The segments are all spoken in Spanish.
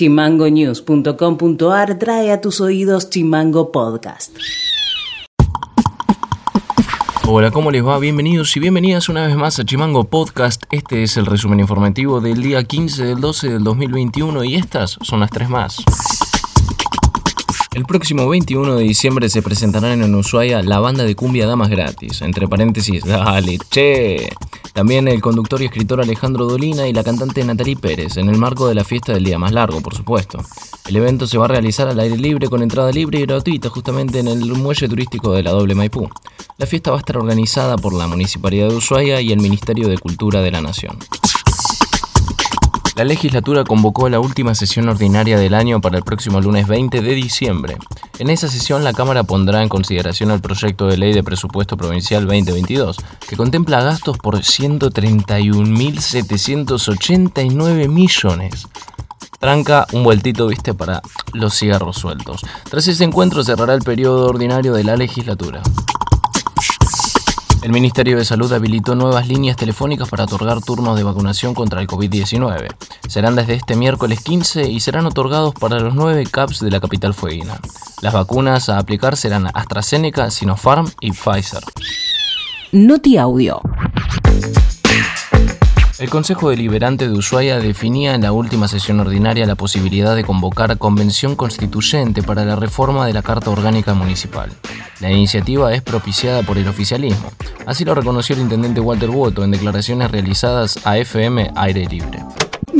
Chimangonews.com.ar trae a tus oídos Chimango Podcast. Hola, ¿cómo les va? Bienvenidos y bienvenidas una vez más a Chimango Podcast. Este es el resumen informativo del día 15 del 12 del 2021 y estas son las tres más. El próximo 21 de diciembre se presentarán en Ushuaia la banda de cumbia Damas Gratis, entre paréntesis, dale, che. También el conductor y escritor Alejandro Dolina y la cantante Natalie Pérez, en el marco de la fiesta del día más largo, por supuesto. El evento se va a realizar al aire libre con entrada libre y gratuita justamente en el muelle turístico de la Doble Maipú. La fiesta va a estar organizada por la Municipalidad de Ushuaia y el Ministerio de Cultura de la Nación. La legislatura convocó la última sesión ordinaria del año para el próximo lunes 20 de diciembre. En esa sesión la Cámara pondrá en consideración el proyecto de ley de presupuesto provincial 2022, que contempla gastos por 131.789 millones. Tranca un vueltito, viste, para los cigarros sueltos. Tras ese encuentro cerrará el periodo ordinario de la legislatura. El Ministerio de Salud habilitó nuevas líneas telefónicas para otorgar turnos de vacunación contra el COVID-19. Serán desde este miércoles 15 y serán otorgados para los nueve CAPS de la capital fueguina. Las vacunas a aplicar serán AstraZeneca, Sinopharm y Pfizer. Noti Audio. El Consejo Deliberante de Ushuaia definía en la última sesión ordinaria la posibilidad de convocar convención constituyente para la reforma de la Carta Orgánica Municipal. La iniciativa es propiciada por el oficialismo. Así lo reconoció el intendente Walter Woto en declaraciones realizadas a FM Aire Libre.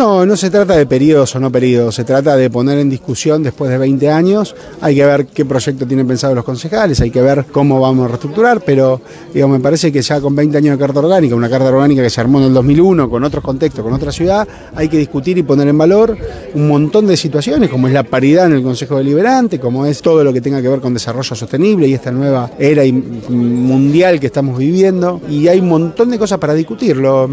No, no se trata de periodos o no periodos, se trata de poner en discusión después de 20 años. Hay que ver qué proyecto tienen pensado los concejales, hay que ver cómo vamos a reestructurar, pero digamos, me parece que ya con 20 años de carta orgánica, una carta orgánica que se armó en el 2001 con otros contextos, con otra ciudad, hay que discutir y poner en valor un montón de situaciones, como es la paridad en el Consejo Deliberante, como es todo lo que tenga que ver con desarrollo sostenible y esta nueva era mundial que estamos viviendo. Y hay un montón de cosas para discutirlo.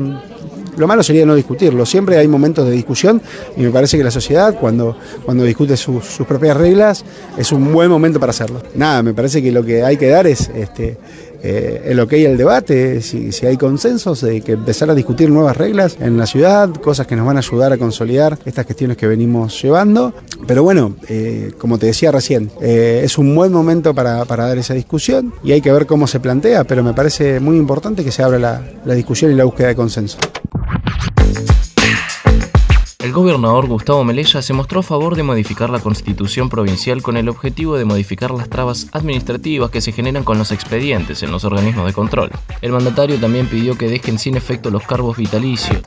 Lo malo sería no discutirlo. Siempre hay momentos de discusión y me parece que la sociedad, cuando, cuando discute sus propias reglas, es un buen momento para hacerlo. Nada, me parece que lo que hay que dar es este, eh, el ok al debate, si, si, hay consensos, de que empezar a discutir nuevas reglas en la ciudad, cosas que nos van a ayudar a consolidar estas cuestiones que venimos llevando. Pero bueno, eh, como te decía recién, eh, es un buen momento para, para, dar esa discusión y hay que ver cómo se plantea, pero me parece muy importante que se abra la, la discusión y la búsqueda de consenso. El gobernador Gustavo Melella se mostró a favor de modificar la constitución provincial con el objetivo de modificar las trabas administrativas que se generan con los expedientes en los organismos de control. El mandatario también pidió que dejen sin efecto los cargos vitalicios.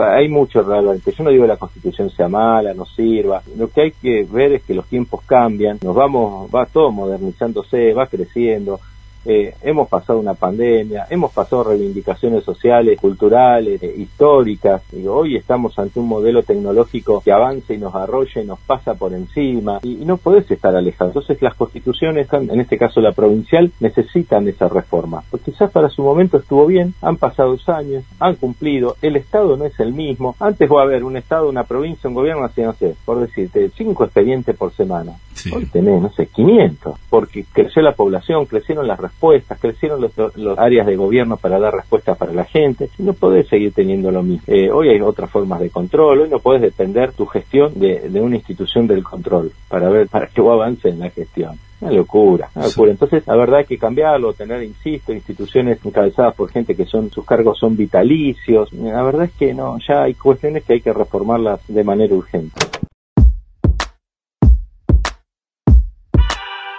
Hay mucho realmente. Yo no digo que la constitución sea mala, no sirva. Lo que hay que ver es que los tiempos cambian, nos vamos, va todo modernizándose, va creciendo eh, hemos pasado una pandemia, hemos pasado reivindicaciones sociales, culturales, eh, históricas, y hoy estamos ante un modelo tecnológico que avanza y nos arrolla y nos pasa por encima, y, no podés estar alejado. Entonces las constituciones, en este caso la provincial, necesitan esa reforma, porque quizás para su momento estuvo bien, han pasado dos años, han cumplido, el Estado no es el mismo, antes va a haber un Estado, una provincia, un gobierno, así no sé, por decirte, cinco expedientes por semana, hoy tenés, no sé, 500, porque creció la población, crecieron las respuestas, crecieron los, áreas de gobierno para dar respuestas para la gente, no podés seguir teniendo lo mismo. Eh, hoy hay otras formas de control, hoy no podés depender tu gestión de, una institución del control para ver, para que vos avance en la gestión. Una locura, una locura. Entonces, la verdad hay que cambiarlo, tener, insisto, instituciones encabezadas por gente que son, sus cargos son vitalicios. La verdad es que no, ya hay cuestiones que hay que reformarlas de manera urgente.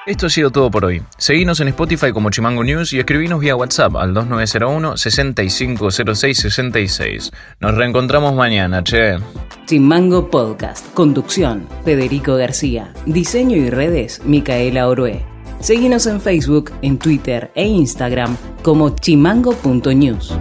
Esto ha sido todo por hoy. Seguinos en Spotify como Chimango News y escribinos vía WhatsApp al 2901 650666. Nos reencontramos mañana, che. Chimango Podcast. Conducción, Federico García. Diseño y redes, Micaela Orué. Seguinos en Facebook, en Twitter e Instagram como chimango.news.